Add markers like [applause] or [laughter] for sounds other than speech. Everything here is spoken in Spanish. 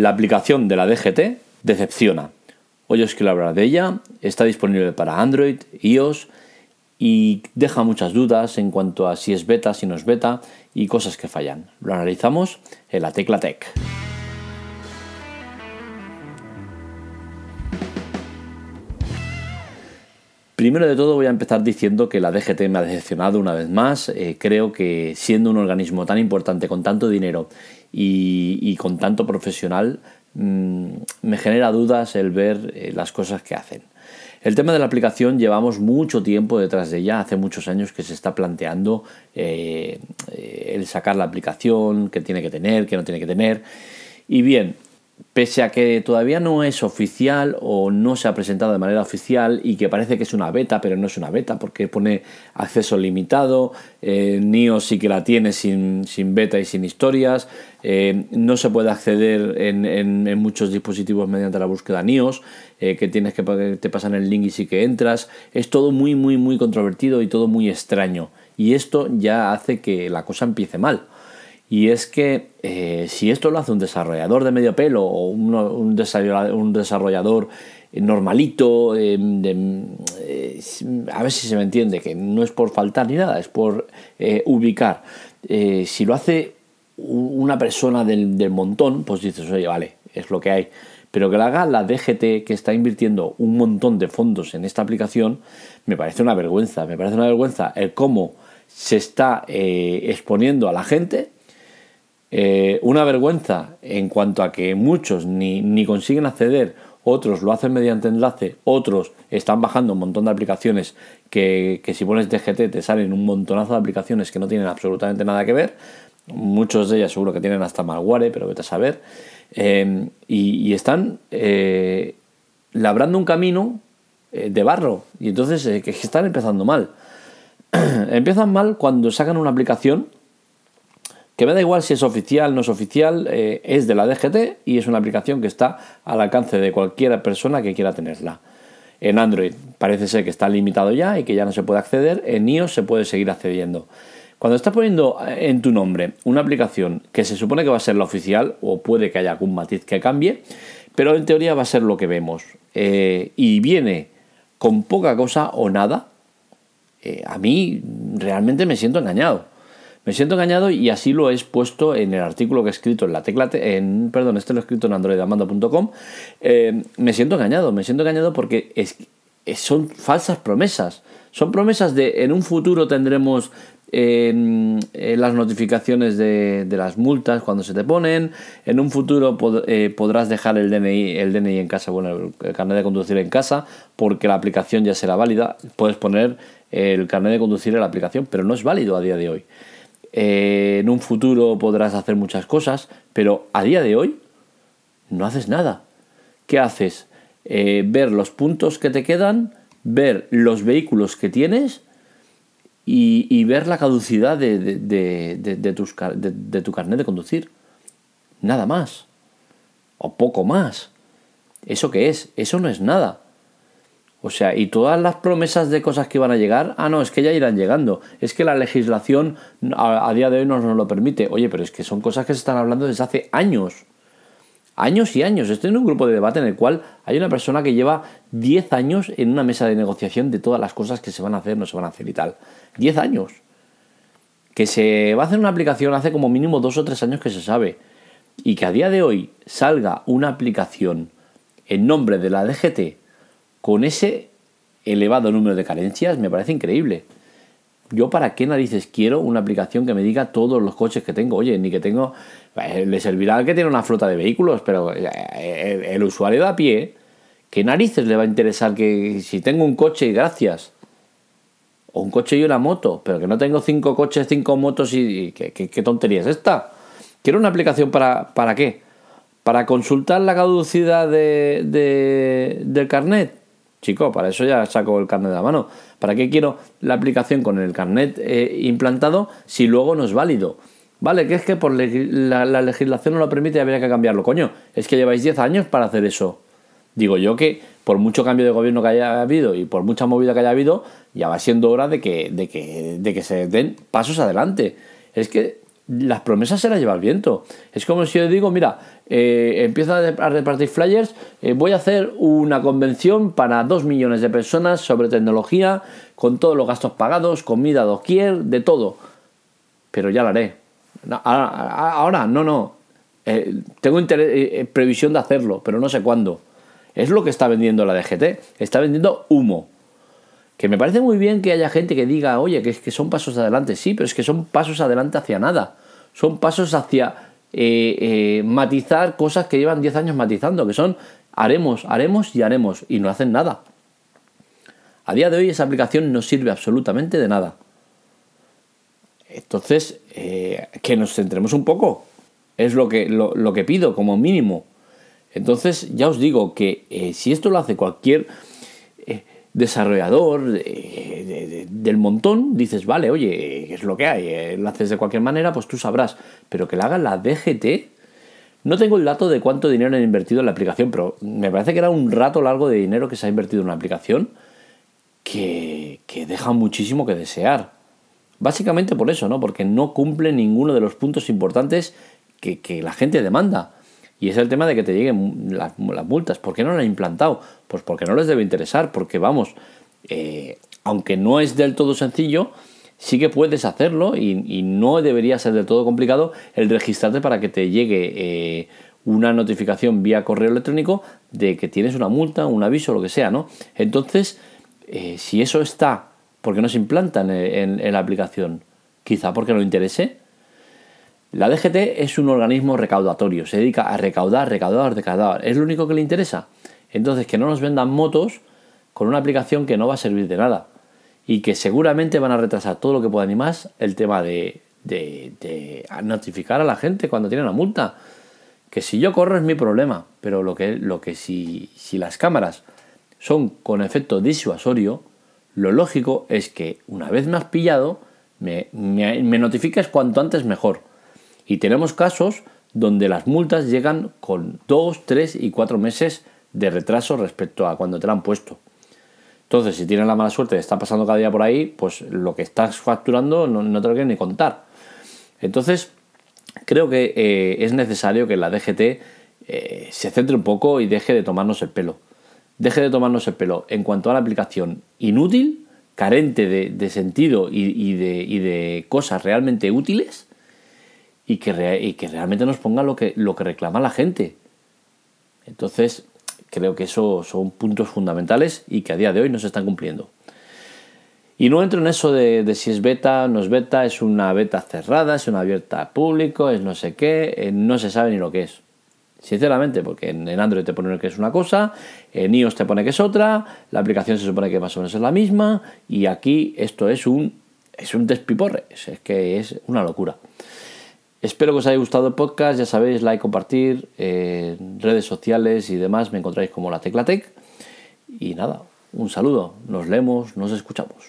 La aplicación de la DGT decepciona. Hoy os quiero hablar de ella. Está disponible para Android, iOS y deja muchas dudas en cuanto a si es beta, si no es beta y cosas que fallan. Lo analizamos en la Tecla Tech. Primero de todo voy a empezar diciendo que la DGT me ha decepcionado una vez más. Eh, creo que siendo un organismo tan importante, con tanto dinero y, con tanto profesional, mm, me genera dudas el ver eh, las cosas que hacen. El tema de la aplicación llevamos mucho tiempo detrás de ella, hace muchos años que se está planteando eh, el sacar la aplicación, qué tiene que tener, qué no tiene que tener. Y bien, pese a que todavía no es oficial o no se ha presentado de manera oficial y que parece que es una beta, pero no es una beta porque pone acceso limitado, eh, NIO sí que la tiene sin, beta y sin historias, eh, no se puede acceder en, muchos dispositivos mediante la búsqueda NIOS, eh, que tienes que te pasan el link y sí que entras, es todo muy muy muy controvertido y todo muy extraño y esto ya hace que la cosa empiece mal. Y es que eh, si esto lo hace un desarrollador de medio pelo o un, desarrollador, normalito, eh, eh, a ver si se me entiende, que no es por faltar ni nada, es por ubicar. si lo hace una persona del, del, montón, pues dices, oye, vale, es lo que hay. Pero que lo haga la DGT, que está invirtiendo un montón de fondos en esta aplicación, me parece una vergüenza. Me parece una vergüenza el cómo se está exponiendo a la gente eh, una vergüenza en cuanto a que muchos ni, consiguen acceder, otros lo hacen mediante enlace, otros están bajando un montón de aplicaciones que, si pones DGT te salen un montonazo de aplicaciones que no tienen absolutamente nada que ver. Muchos de ellas seguro que tienen hasta malware, pero vete a saber. Eh, y, están eh, labrando un camino de barro. Y entonces que están empezando mal. [clears throat] Empiezan mal cuando sacan una aplicación que me da igual si es oficial, no es oficial, eh, es de la DGT y es una aplicación que está al alcance de cualquier persona que quiera tenerla. En Android parece ser que está limitado ya y que ya no se puede acceder, en iOS se puede seguir accediendo. Cuando estás poniendo en tu nombre una aplicación que se supone que va a ser la oficial, o puede que haya algún matiz que cambie, pero en teoría va a ser lo que vemos, eh, y viene con poca cosa o nada, eh, a mí realmente me siento engañado. Me siento engañado y así lo he expuesto en el artículo que he escrito en la tecla, en, perdón, este lo he escrito en androidamando.com. Eh, me siento engañado, me siento engañado porque son falsas promesas. Son promesas de en un futuro tendremos eh, las notificaciones de, las multas cuando se te ponen. En un futuro eh, podrás dejar el DNI, el DNI en casa, bueno, el carnet de conducir en casa, porque la aplicación ya será válida. Puedes poner el carnet de conducir en la aplicación, pero no es válido a día de hoy. Eh, en un futuro podrás hacer muchas cosas, pero a día de hoy no haces nada. ¿Qué haces? Eh, ver los puntos que te quedan, ver los vehículos que tienes y, ver la caducidad de, de, tus, de tu carnet de conducir. Nada más. O poco más. ¿Eso qué es? Eso no es nada. O sea, y todas las promesas de cosas que van a llegar, ah, no, es que ya irán llegando. Es que la legislación a, día de hoy no nos lo permite. Oye, pero es que son cosas que se están hablando desde hace años. Años y años. Estoy en un grupo de debate en el cual hay una persona que lleva 10 años en una mesa de negociación de todas las cosas que se van a hacer, no se van a hacer y tal. 10 años. Que se va a hacer una aplicación hace como mínimo 2 o 3 años que se sabe. Y que a día de hoy salga una aplicación en nombre de la DGT con ese elevado número de carencias me parece increíble. Yo para qué narices quiero una aplicación que me diga todos los coches que tengo. Oye, ni que tengo... Eh, le servirá al que tiene una flota de vehículos, pero eh, el, usuario de a pie, ¿qué narices le va a interesar que si tengo un coche, gracias? O un coche y una moto, pero que no tengo cinco coches, cinco motos y... ¿Qué, tontería es esta? Quiero una aplicación para, para qué? Para consultar la caducidad de, del carnet Chico, para eso ya saco el carnet de la mano. ¿Para qué quiero la aplicación con el carnet eh, implantado si luego no es válido? Vale, que es que por la, legislación no lo permite y habría que cambiarlo. Coño, es que lleváis 10 años para hacer eso. Digo yo que por mucho cambio de gobierno que haya habido y por mucha movida que haya habido, ya va siendo hora de que, de que, de que se den pasos adelante. Es que las promesas se las lleva el viento. Es como si yo digo, mira, eh, empiezo a repartir flyers, eh, voy a hacer una convención para dos millones de personas sobre tecnología, con todos los gastos pagados, comida doquier, de todo. Pero ya lo haré. ahora, no, no. Eh, tengo previsión de hacerlo, pero no sé cuándo. Es lo que está vendiendo la DGT. Está vendiendo humo. Que me parece muy bien que haya gente que diga, oye, que son pasos adelante. Sí, pero es que son pasos adelante hacia nada. Son pasos hacia eh, eh, matizar cosas que llevan 10 años matizando, que son haremos, haremos y haremos, y no hacen nada. A día de hoy esa aplicación no sirve absolutamente de nada. Entonces, eh, que nos centremos un poco. Es lo que, lo, que pido como mínimo. Entonces, ya os digo que si esto lo hace cualquier desarrollador del montón, dices, vale, oye, es lo que hay, eh, lo haces de cualquier manera, pues tú sabrás, pero que la haga la DGT, no tengo el dato de cuánto dinero han invertido en la aplicación, pero me parece que era un rato largo de dinero que se ha invertido en una aplicación que, que deja muchísimo que desear. Básicamente por eso, ¿no? Porque no cumple ninguno de los puntos importantes que, que la gente demanda. Y es el tema de que te lleguen las, multas. ¿Por qué no lo han implantado? Pues porque no les debe interesar, porque vamos, eh, aunque no es del todo sencillo, sí que puedes hacerlo y, no debería ser del todo complicado el registrarte para que te llegue eh, una notificación vía correo electrónico de que tienes una multa, un aviso, lo que sea, ¿no? Entonces, eh, si eso está, ¿por qué no se implanta en, en la aplicación? Quizá porque no interese, la DGT es un organismo recaudatorio, se dedica a recaudar, recaudar, recaudar. ¿Es lo único que le interesa? Entonces, que no nos vendan motos con una aplicación que no va a servir de nada y que seguramente van a retrasar todo lo que puedan y más el tema de, notificar a la gente cuando tiene una multa. Que si yo corro es mi problema, pero lo que, lo que si, las cámaras son con efecto disuasorio, lo lógico es que una vez me has pillado, me, me, me notifiques cuanto antes mejor y tenemos casos donde las multas llegan con 2, 3 y 4 meses de retraso respecto a cuando te la han puesto. Entonces, si tienes la mala suerte de estar pasando cada día por ahí, pues lo que estás facturando no, te lo quieren ni contar. Entonces, creo que eh, es necesario que la DGT eh, se centre un poco y deje de tomarnos el pelo. Deje de tomarnos el pelo en cuanto a la aplicación inútil, carente de, sentido y, de, y de cosas realmente útiles y que, que realmente nos ponga lo que, lo que reclama la gente. Entonces, creo que eso son puntos fundamentales y que a día de hoy no se están cumpliendo. Y no entro en eso de, si es beta, no es beta, es una beta cerrada, es una abierta público, es no sé qué, eh, no se sabe ni lo que es. Sinceramente, porque en, Android te pone que es una cosa, en iOS te pone que es otra, la aplicación se supone que más o menos es la misma, y aquí esto es un, es un despiporre, es que es una locura. Espero que os haya gustado el podcast, ya sabéis, like, compartir, en redes sociales y demás, me encontráis como la Teclatec. Y nada, un saludo, nos leemos, nos escuchamos.